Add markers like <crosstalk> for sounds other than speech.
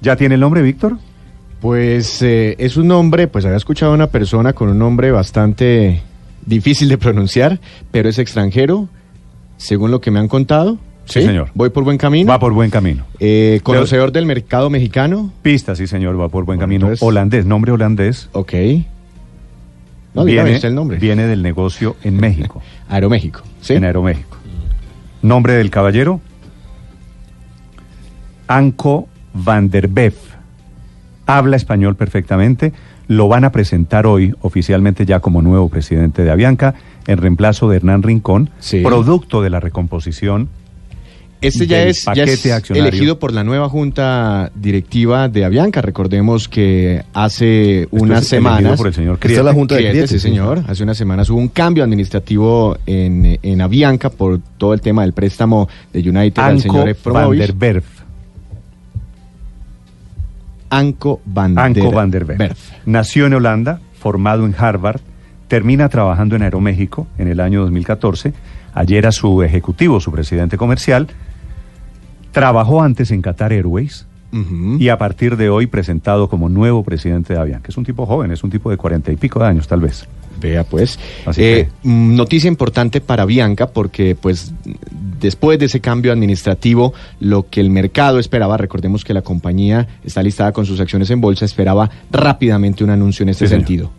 ¿Ya tiene el nombre, Víctor? Pues eh, es un nombre, pues había escuchado a una persona con un nombre bastante difícil de pronunciar, pero es extranjero, según lo que me han contado. Sí, señor. Voy por buen camino. Va por buen camino. Eh, conocedor del mercado mexicano. Pista, sí, señor, va por buen Bueno, camino. entonces- Holandés, nombre holandés. Ok. No, viene, el nombre. viene del negocio en México, <laughs> Aeroméxico. ¿sí? en Aeroméxico. Nombre del caballero, Anko van der Beef. Habla español perfectamente. Lo van a presentar hoy oficialmente ya como nuevo presidente de Avianca, en reemplazo de Hernán Rincón, Sí. producto de la recomposición Este ya es, ya elegido por la nueva junta directiva de Avianca. Recordemos que hace Esto unas es semanas. por el señor Esta es Criete. la junta de Criete, sí, sí. señor. Hace unas semanas hubo un cambio administrativo en, en Avianca por todo el tema del préstamo de United al señor van Efromovich. der Werf. Anko van Anko der van der. Werf. Nació en Holanda, formado en Harvard, termina trabajando en Aeroméxico en el año 2014. Ayer era su ejecutivo, su presidente comercial. Trabajó antes en Qatar Airways y a partir de hoy presentado como nuevo presidente de Avianca. Es un tipo joven, es un tipo de cuarenta y pico de años, tal vez. Vea pues. Así Eh, mm, Noticia importante para Bianca porque pues después de ese cambio administrativo lo que el mercado esperaba, recordemos que la compañía está listada con sus acciones en bolsa, esperaba rápidamente un anuncio en este Sí, señor. sentido.